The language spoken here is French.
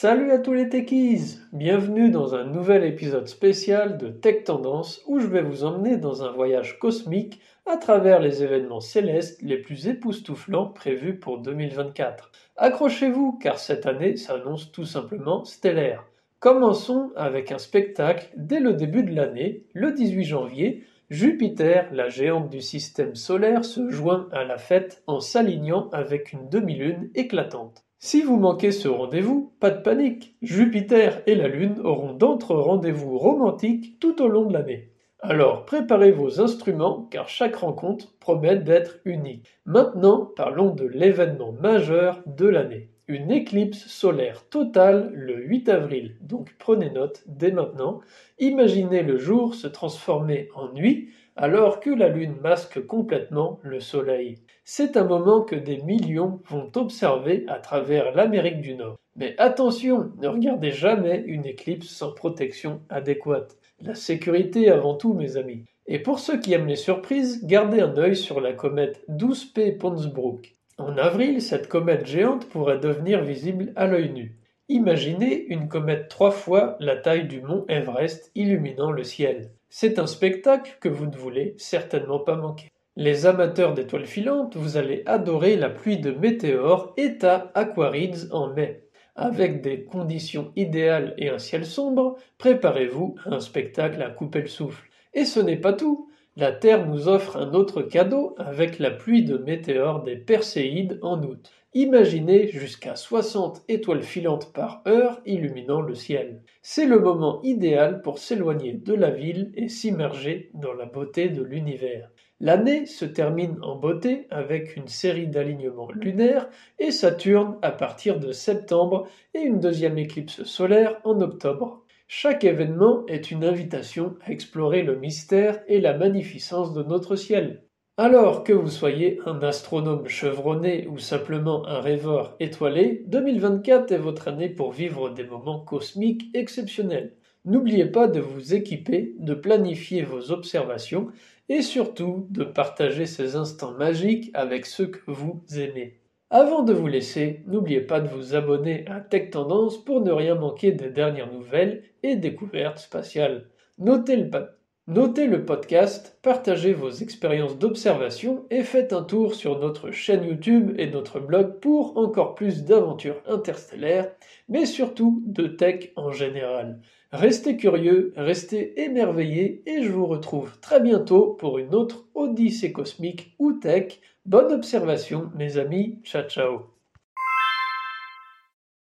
Salut à tous les techies Bienvenue dans un nouvel épisode spécial de Tech Tendance où je vais vous emmener dans un voyage cosmique à travers les événements célestes les plus époustouflants prévus pour 2024. Accrochez-vous car cette année s'annonce tout simplement stellaire. Commençons avec un spectacle dès le début de l'année, le 18 janvier, Jupiter, la géante du système solaire, se joint à la fête en s'alignant avec une demi-lune éclatante. Si vous manquez ce rendez-vous, pas de panique, Jupiter et la Lune auront d'autres rendez-vous romantiques tout au long de l'année. Alors préparez vos instruments car chaque rencontre promet d'être unique. Maintenant, parlons de l'événement majeur de l'année. Une éclipse solaire totale le 8 avril, donc prenez note dès maintenant. Imaginez le jour se transformer en nuit alors que la Lune masque complètement le Soleil. C'est un moment que des millions vont observer à travers l'Amérique du Nord. Mais attention, ne regardez jamais une éclipse sans protection adéquate. La sécurité avant tout, mes amis. Et pour ceux qui aiment les surprises, gardez un œil sur la comète 12P Ponsbrook. En avril, cette comète géante pourrait devenir visible à l'œil nu. Imaginez une comète trois fois la taille du mont Everest illuminant le ciel. C'est un spectacle que vous ne voulez certainement pas manquer. Les amateurs d'étoiles filantes, vous allez adorer la pluie de météores état Aquarides en mai. Avec des conditions idéales et un ciel sombre, préparez-vous à un spectacle à couper le souffle. Et ce n'est pas tout. La Terre nous offre un autre cadeau avec la pluie de météores des Perséides en août. Imaginez jusqu'à 60 étoiles filantes par heure illuminant le ciel. C'est le moment idéal pour s'éloigner de la ville et s'immerger dans la beauté de l'univers. L'année se termine en beauté avec une série d'alignements lunaires et Saturne à partir de septembre et une deuxième éclipse solaire en octobre. Chaque événement est une invitation à explorer le mystère et la magnificence de notre ciel. Alors que vous soyez un astronome chevronné ou simplement un rêveur étoilé, 2024 est votre année pour vivre des moments cosmiques exceptionnels. N'oubliez pas de vous équiper, de planifier vos observations et surtout de partager ces instants magiques avec ceux que vous aimez. Avant de vous laisser, n'oubliez pas de vous abonner à Tech Tendance pour ne rien manquer des dernières nouvelles et découvertes spatiales. Notez le, Notez le podcast, partagez vos expériences d'observation et faites un tour sur notre chaîne YouTube et notre blog pour encore plus d'aventures interstellaires, mais surtout de tech en général. Restez curieux, restez émerveillés et je vous retrouve très bientôt pour une autre Odyssée cosmique ou tech. Bonne observation mes amis, ciao ciao